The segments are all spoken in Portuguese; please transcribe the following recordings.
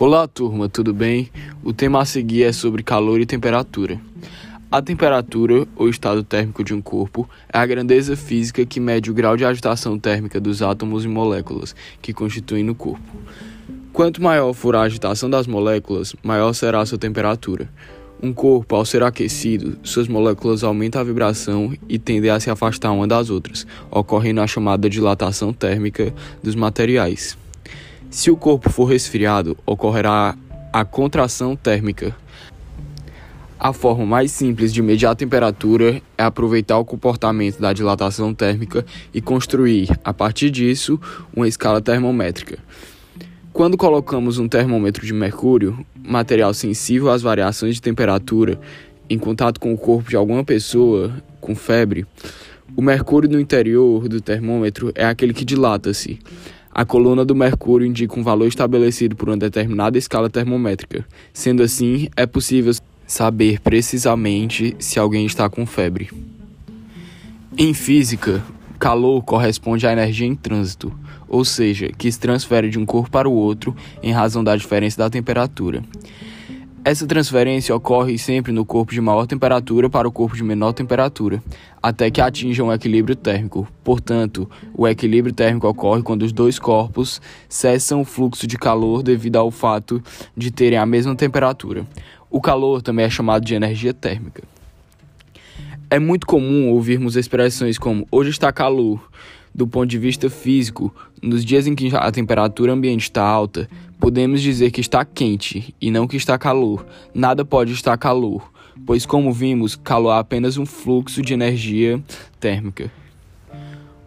Olá, turma, tudo bem? O tema a seguir é sobre calor e temperatura. A temperatura, ou estado térmico de um corpo, é a grandeza física que mede o grau de agitação térmica dos átomos e moléculas que constituem o corpo. Quanto maior for a agitação das moléculas, maior será a sua temperatura. Um corpo, ao ser aquecido, suas moléculas aumentam a vibração e tendem a se afastar uma das outras, ocorrendo a chamada dilatação térmica dos materiais. Se o corpo for resfriado, ocorrerá a contração térmica. A forma mais simples de medir a temperatura é aproveitar o comportamento da dilatação térmica e construir, a partir disso, uma escala termométrica. Quando colocamos um termômetro de mercúrio, material sensível às variações de temperatura, em contato com o corpo de alguma pessoa com febre, o mercúrio no interior do termômetro é aquele que dilata-se. A coluna do mercúrio indica um valor estabelecido por uma determinada escala termométrica. Sendo assim, é possível saber precisamente se alguém está com febre. Em física, calor corresponde à energia em trânsito, ou seja, que se transfere de um corpo para o outro em razão da diferença da temperatura. Essa transferência ocorre sempre no corpo de maior temperatura para o corpo de menor temperatura, até que atinjam um equilíbrio térmico. Portanto, o equilíbrio térmico ocorre quando os dois corpos cessam o fluxo de calor devido ao fato de terem a mesma temperatura. O calor também é chamado de energia térmica. É muito comum ouvirmos expressões como hoje está calor. Do ponto de vista físico, nos dias em que a temperatura ambiente está alta, podemos dizer que está quente e não que está calor. Nada pode estar calor, pois, como vimos, calor é apenas um fluxo de energia térmica.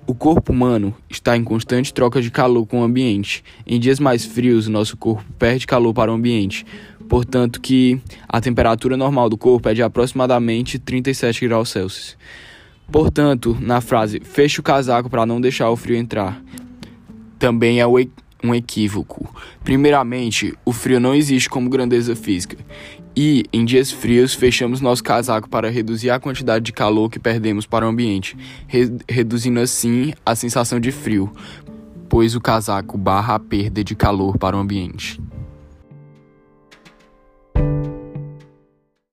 O corpo humano está em constante troca de calor com o ambiente. Em dias mais frios, nosso corpo perde calor para o ambiente, portanto que a temperatura normal do corpo é de aproximadamente 37 graus Celsius. Portanto, na frase feche o casaco para não deixar o frio entrar, também é um equívoco. Primeiramente, o frio não existe como grandeza física. E, em dias frios, fechamos nosso casaco para reduzir a quantidade de calor que perdemos para o ambiente, re reduzindo assim a sensação de frio, pois o casaco barra a perda de calor para o ambiente.